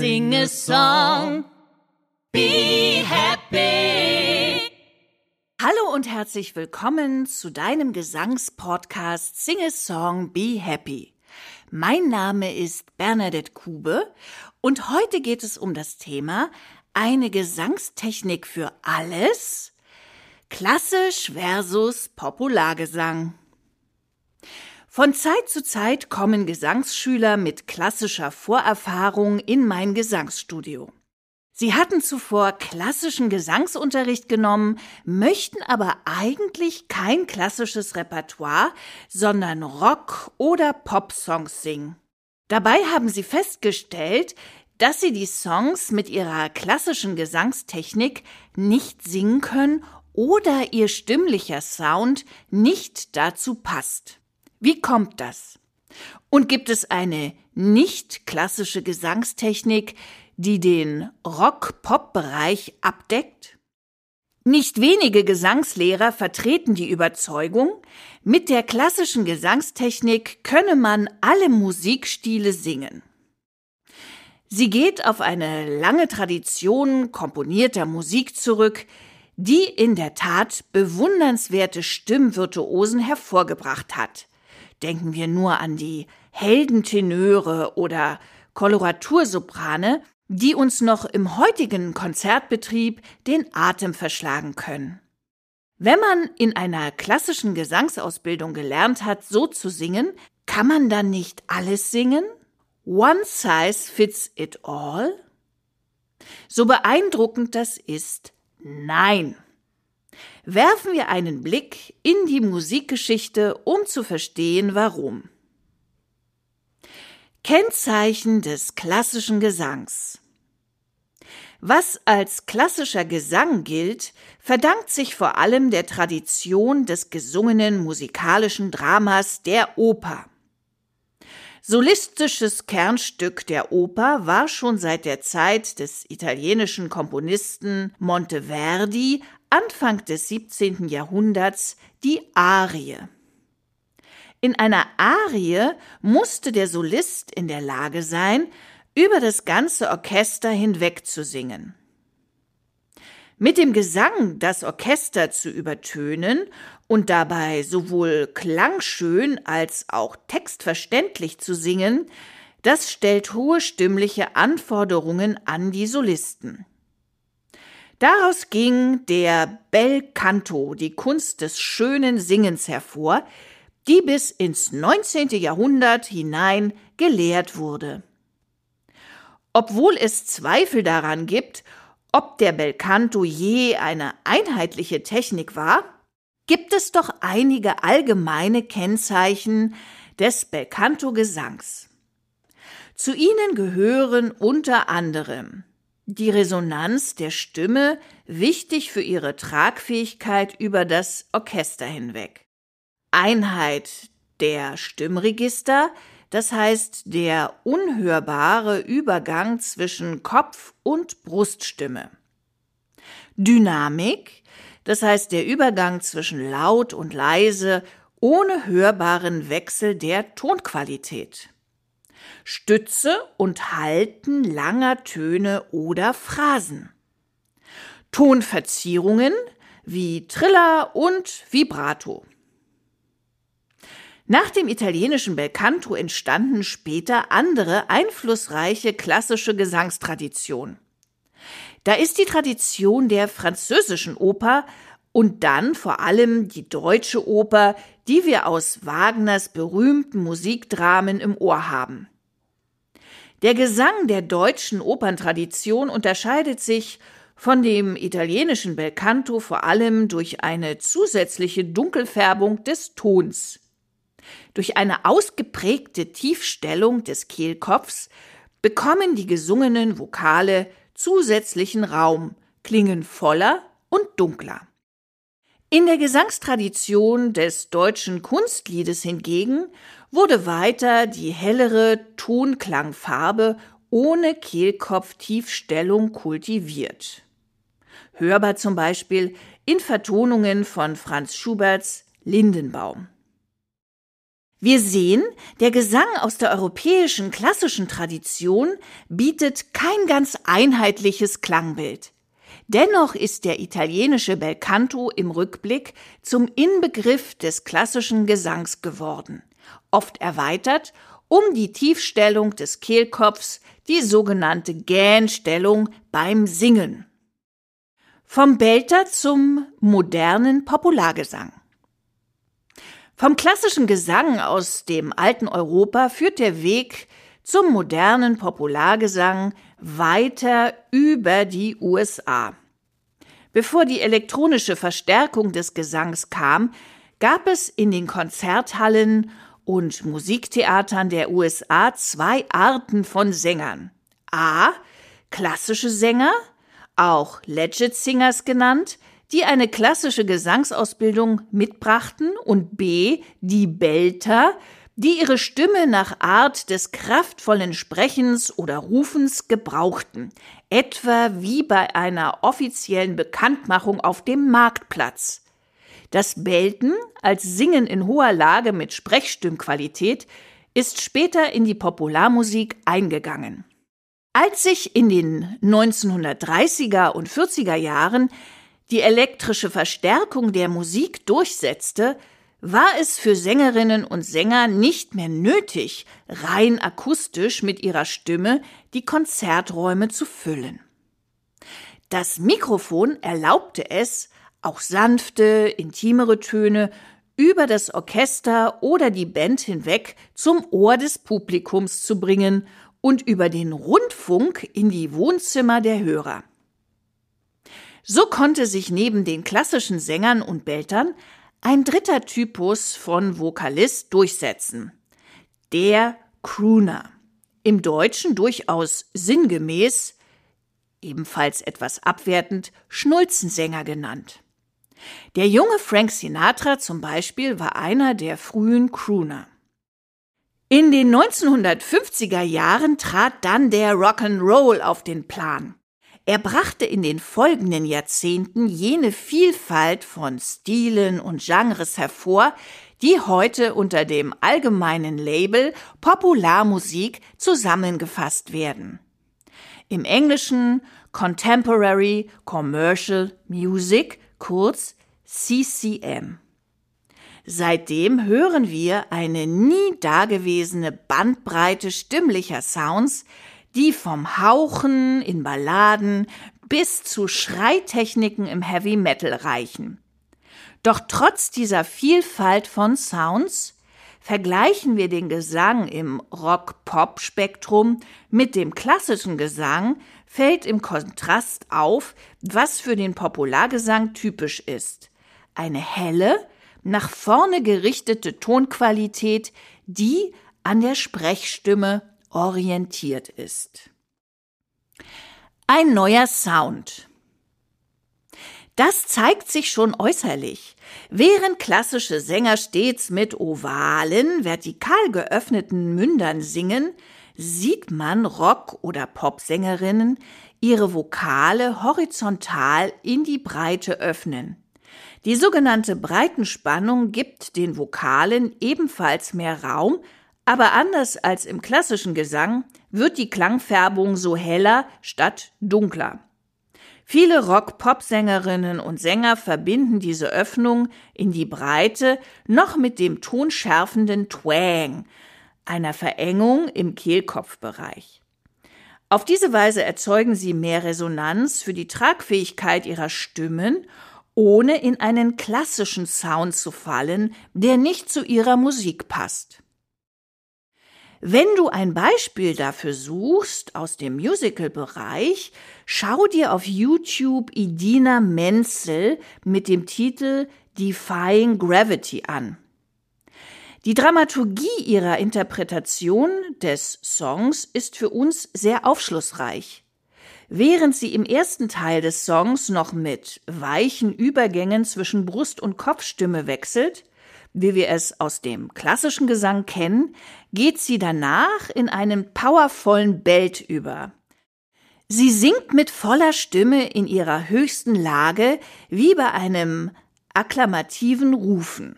Sing a song. Be happy. Hallo und herzlich willkommen zu deinem Gesangspodcast Sing a Song, Be Happy. Mein Name ist Bernadette Kube und heute geht es um das Thema eine Gesangstechnik für alles, klassisch versus Populargesang. Von Zeit zu Zeit kommen Gesangsschüler mit klassischer Vorerfahrung in mein Gesangsstudio. Sie hatten zuvor klassischen Gesangsunterricht genommen, möchten aber eigentlich kein klassisches Repertoire, sondern Rock- oder Popsongs singen. Dabei haben sie festgestellt, dass sie die Songs mit ihrer klassischen Gesangstechnik nicht singen können oder ihr stimmlicher Sound nicht dazu passt. Wie kommt das? Und gibt es eine nicht klassische Gesangstechnik, die den Rock-Pop-Bereich abdeckt? Nicht wenige Gesangslehrer vertreten die Überzeugung, mit der klassischen Gesangstechnik könne man alle Musikstile singen. Sie geht auf eine lange Tradition komponierter Musik zurück, die in der Tat bewundernswerte Stimmvirtuosen hervorgebracht hat. Denken wir nur an die Heldentenöre oder Koloratursoprane, die uns noch im heutigen Konzertbetrieb den Atem verschlagen können. Wenn man in einer klassischen Gesangsausbildung gelernt hat, so zu singen, kann man dann nicht alles singen? One size fits it all? So beeindruckend das ist, nein. Werfen wir einen Blick in die Musikgeschichte, um zu verstehen, warum. Kennzeichen des klassischen Gesangs. Was als klassischer Gesang gilt, verdankt sich vor allem der Tradition des gesungenen musikalischen Dramas der Oper. Solistisches Kernstück der Oper war schon seit der Zeit des italienischen Komponisten Monteverdi Anfang des 17. Jahrhunderts die Arie. In einer Arie musste der Solist in der Lage sein, über das ganze Orchester hinweg zu singen. Mit dem Gesang das Orchester zu übertönen und dabei sowohl klangschön als auch textverständlich zu singen, das stellt hohe stimmliche Anforderungen an die Solisten. Daraus ging der Bel Canto, die Kunst des schönen Singens hervor, die bis ins 19. Jahrhundert hinein gelehrt wurde. Obwohl es Zweifel daran gibt, ob der Bel Canto je eine einheitliche Technik war, gibt es doch einige allgemeine Kennzeichen des Bel Canto Gesangs. Zu ihnen gehören unter anderem die Resonanz der Stimme wichtig für ihre Tragfähigkeit über das Orchester hinweg. Einheit der Stimmregister, das heißt der unhörbare Übergang zwischen Kopf und Bruststimme. Dynamik, das heißt der Übergang zwischen laut und leise ohne hörbaren Wechsel der Tonqualität. Stütze und Halten langer Töne oder Phrasen. Tonverzierungen wie Triller und Vibrato. Nach dem italienischen Belcanto entstanden später andere einflussreiche klassische Gesangstraditionen. Da ist die Tradition der französischen Oper und dann vor allem die deutsche Oper, die wir aus Wagners berühmten Musikdramen im Ohr haben. Der Gesang der deutschen Operntradition unterscheidet sich von dem italienischen Belcanto vor allem durch eine zusätzliche Dunkelfärbung des Tons. Durch eine ausgeprägte Tiefstellung des Kehlkopfs bekommen die gesungenen Vokale zusätzlichen Raum, klingen voller und dunkler. In der Gesangstradition des deutschen Kunstliedes hingegen wurde weiter die hellere Tonklangfarbe ohne Kehlkopftiefstellung kultiviert. Hörbar zum Beispiel in Vertonungen von Franz Schuberts Lindenbaum. Wir sehen, der Gesang aus der europäischen klassischen Tradition bietet kein ganz einheitliches Klangbild. Dennoch ist der italienische Belcanto im Rückblick zum Inbegriff des klassischen Gesangs geworden, oft erweitert um die Tiefstellung des Kehlkopfs, die sogenannte Gähnstellung beim Singen. Vom Belter zum modernen Populargesang. Vom klassischen Gesang aus dem alten Europa führt der Weg zum modernen Populargesang weiter über die USA. Bevor die elektronische Verstärkung des Gesangs kam, gab es in den Konzerthallen und Musiktheatern der USA zwei Arten von Sängern. A. Klassische Sänger, auch Legit Singers genannt, die eine klassische Gesangsausbildung mitbrachten und B. die Belter, die ihre Stimme nach Art des kraftvollen Sprechens oder Rufens gebrauchten, etwa wie bei einer offiziellen Bekanntmachung auf dem Marktplatz. Das Belten als Singen in hoher Lage mit Sprechstimmqualität ist später in die Popularmusik eingegangen. Als sich in den 1930er und 40er Jahren die elektrische Verstärkung der Musik durchsetzte, war es für Sängerinnen und Sänger nicht mehr nötig, rein akustisch mit ihrer Stimme die Konzerträume zu füllen. Das Mikrofon erlaubte es, auch sanfte, intimere Töne über das Orchester oder die Band hinweg zum Ohr des Publikums zu bringen und über den Rundfunk in die Wohnzimmer der Hörer. So konnte sich neben den klassischen Sängern und Beltern ein dritter Typus von Vokalist durchsetzen. Der Crooner. Im Deutschen durchaus sinngemäß, ebenfalls etwas abwertend, Schnulzensänger genannt. Der junge Frank Sinatra zum Beispiel war einer der frühen Crooner. In den 1950er Jahren trat dann der Rock'n'Roll auf den Plan. Er brachte in den folgenden Jahrzehnten jene Vielfalt von Stilen und Genres hervor, die heute unter dem allgemeinen Label Popularmusik zusammengefasst werden. Im Englischen Contemporary Commercial Music, kurz CCM. Seitdem hören wir eine nie dagewesene Bandbreite stimmlicher Sounds, die vom Hauchen in Balladen bis zu Schreitechniken im Heavy Metal reichen. Doch trotz dieser Vielfalt von Sounds vergleichen wir den Gesang im Rock-Pop-Spektrum mit dem klassischen Gesang, fällt im Kontrast auf, was für den Populargesang typisch ist. Eine helle, nach vorne gerichtete Tonqualität, die an der Sprechstimme orientiert ist. Ein neuer Sound. Das zeigt sich schon äußerlich. Während klassische Sänger stets mit ovalen, vertikal geöffneten Mündern singen, sieht man Rock- oder Popsängerinnen ihre Vokale horizontal in die Breite öffnen. Die sogenannte Breitenspannung gibt den Vokalen ebenfalls mehr Raum aber anders als im klassischen Gesang wird die Klangfärbung so heller statt dunkler. Viele Rock-Pop-Sängerinnen und Sänger verbinden diese Öffnung in die Breite noch mit dem tonschärfenden Twang, einer Verengung im Kehlkopfbereich. Auf diese Weise erzeugen sie mehr Resonanz für die Tragfähigkeit ihrer Stimmen, ohne in einen klassischen Sound zu fallen, der nicht zu ihrer Musik passt. Wenn du ein Beispiel dafür suchst aus dem Musical-Bereich, schau dir auf YouTube Idina Menzel mit dem Titel Defying Gravity an. Die Dramaturgie ihrer Interpretation des Songs ist für uns sehr aufschlussreich. Während sie im ersten Teil des Songs noch mit weichen Übergängen zwischen Brust- und Kopfstimme wechselt, wie wir es aus dem klassischen Gesang kennen, geht sie danach in einen powervollen Belt über. Sie singt mit voller Stimme in ihrer höchsten Lage wie bei einem akklamativen Rufen.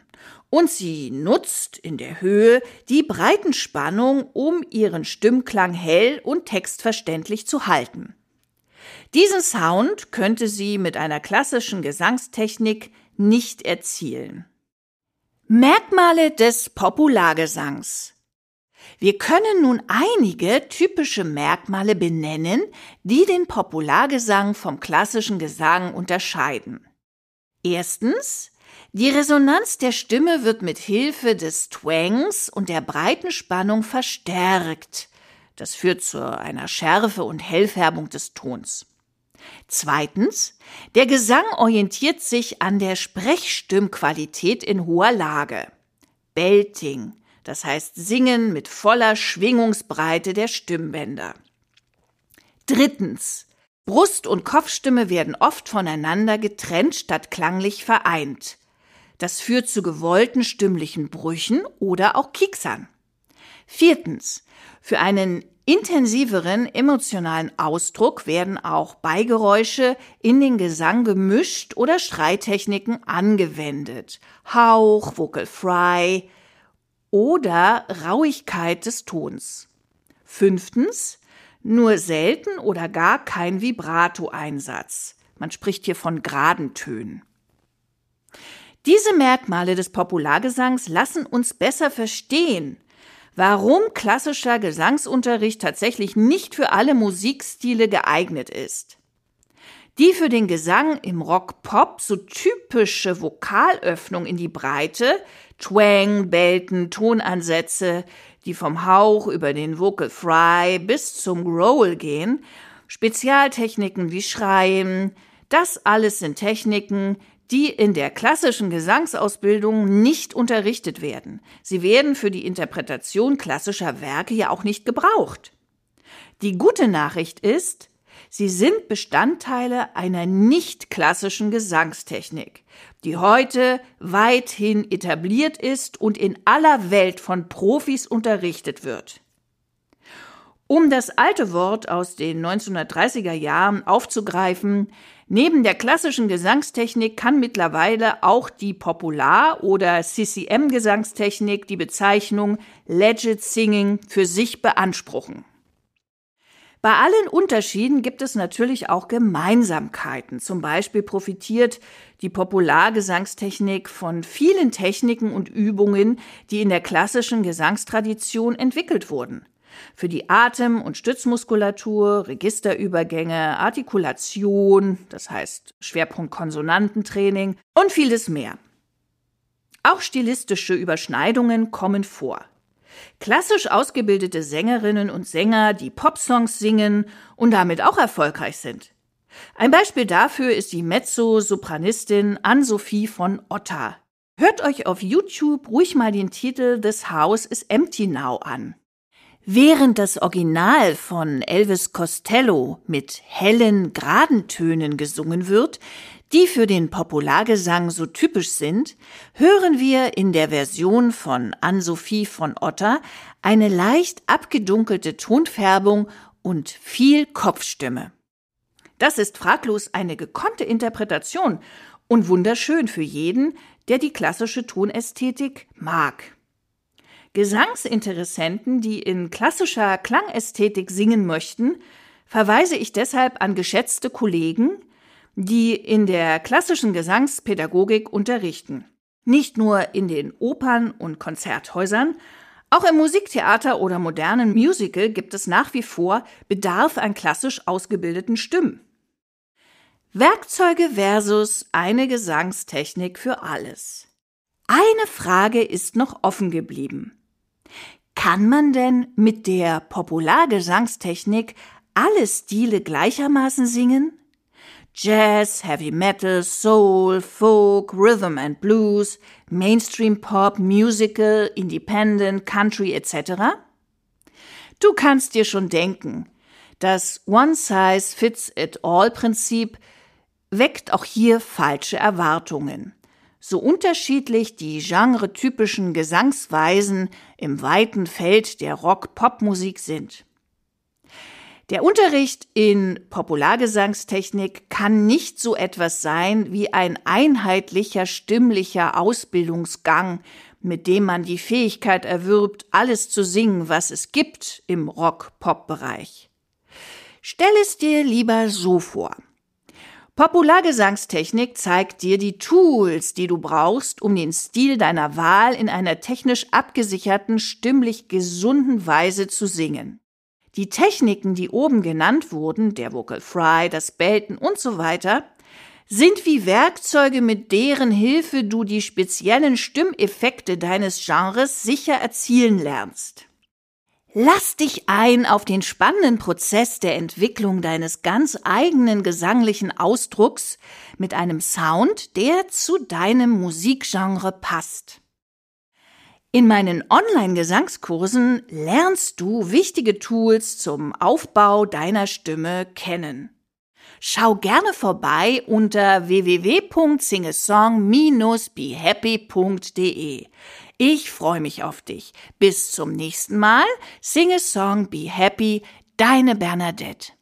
und sie nutzt in der Höhe die Breitenspannung, um ihren Stimmklang hell und textverständlich zu halten. Diesen Sound könnte sie mit einer klassischen Gesangstechnik nicht erzielen. Merkmale des Populargesangs. Wir können nun einige typische Merkmale benennen, die den Populargesang vom klassischen Gesang unterscheiden. Erstens die Resonanz der Stimme wird mit Hilfe des Twangs und der breiten Spannung verstärkt. Das führt zu einer Schärfe und Hellfärbung des Tons. Zweitens, der Gesang orientiert sich an der Sprechstimmqualität in hoher Lage. Belting, das heißt Singen mit voller Schwingungsbreite der Stimmbänder. Drittens, Brust- und Kopfstimme werden oft voneinander getrennt statt klanglich vereint. Das führt zu gewollten stimmlichen Brüchen oder auch Kieksern. Viertens. Für einen intensiveren emotionalen Ausdruck werden auch Beigeräusche in den Gesang gemischt oder Schreitechniken angewendet. Hauch, Vocal Fry oder Rauigkeit des Tons. Fünftens. Nur selten oder gar kein Vibrato-Einsatz. Man spricht hier von geraden Tönen. Diese Merkmale des Populargesangs lassen uns besser verstehen, warum klassischer Gesangsunterricht tatsächlich nicht für alle Musikstile geeignet ist. Die für den Gesang im Rock-Pop so typische Vokalöffnung in die Breite, Twang, Belten, Tonansätze, die vom Hauch über den Vocal Fry bis zum Growl gehen, Spezialtechniken wie Schreien, das alles sind Techniken, die in der klassischen Gesangsausbildung nicht unterrichtet werden. Sie werden für die Interpretation klassischer Werke ja auch nicht gebraucht. Die gute Nachricht ist, sie sind Bestandteile einer nicht klassischen Gesangstechnik, die heute weithin etabliert ist und in aller Welt von Profis unterrichtet wird. Um das alte Wort aus den 1930er Jahren aufzugreifen, neben der klassischen Gesangstechnik kann mittlerweile auch die Popular- oder CCM-Gesangstechnik die Bezeichnung Legit Singing für sich beanspruchen. Bei allen Unterschieden gibt es natürlich auch Gemeinsamkeiten. Zum Beispiel profitiert die Populargesangstechnik von vielen Techniken und Übungen, die in der klassischen Gesangstradition entwickelt wurden für die Atem- und Stützmuskulatur, Registerübergänge, Artikulation, das heißt Schwerpunkt Konsonantentraining und vieles mehr. Auch stilistische Überschneidungen kommen vor. Klassisch ausgebildete Sängerinnen und Sänger, die Popsongs singen und damit auch erfolgreich sind. Ein Beispiel dafür ist die Mezzo-Sopranistin Ann-Sophie von Otta. Hört euch auf YouTube ruhig mal den Titel This House is Empty Now an. Während das Original von Elvis Costello mit hellen, geraden Tönen gesungen wird, die für den Populargesang so typisch sind, hören wir in der Version von Ann-Sophie von Otter eine leicht abgedunkelte Tonfärbung und viel Kopfstimme. Das ist fraglos eine gekonnte Interpretation und wunderschön für jeden, der die klassische Tonästhetik mag. Gesangsinteressenten, die in klassischer Klangästhetik singen möchten, verweise ich deshalb an geschätzte Kollegen, die in der klassischen Gesangspädagogik unterrichten. Nicht nur in den Opern und Konzerthäusern, auch im Musiktheater oder modernen Musical gibt es nach wie vor Bedarf an klassisch ausgebildeten Stimmen. Werkzeuge versus eine Gesangstechnik für alles. Eine Frage ist noch offen geblieben. Kann man denn mit der Populargesangstechnik alle Stile gleichermaßen singen? Jazz, Heavy Metal, Soul, Folk, Rhythm and Blues, Mainstream Pop, Musical, Independent, Country etc. Du kannst dir schon denken, das One-Size-Fits-It-All-Prinzip weckt auch hier falsche Erwartungen so unterschiedlich die genretypischen Gesangsweisen im weiten Feld der Rock-Pop-Musik sind. Der Unterricht in Populargesangstechnik kann nicht so etwas sein wie ein einheitlicher stimmlicher Ausbildungsgang, mit dem man die Fähigkeit erwirbt, alles zu singen, was es gibt im Rock-Pop-Bereich. Stell es dir lieber so vor. Populargesangstechnik zeigt dir die Tools, die du brauchst, um den Stil deiner Wahl in einer technisch abgesicherten, stimmlich gesunden Weise zu singen. Die Techniken, die oben genannt wurden, der Vocal Fry, das Belten und so weiter, sind wie Werkzeuge, mit deren Hilfe du die speziellen Stimmeffekte deines Genres sicher erzielen lernst. Lass dich ein auf den spannenden Prozess der Entwicklung deines ganz eigenen gesanglichen Ausdrucks mit einem Sound, der zu deinem Musikgenre passt. In meinen Online-Gesangskursen lernst du wichtige Tools zum Aufbau deiner Stimme kennen. Schau gerne vorbei unter www.singesong-behappy.de. Ich freue mich auf dich. Bis zum nächsten Mal. Sing a Song, Be Happy, deine Bernadette.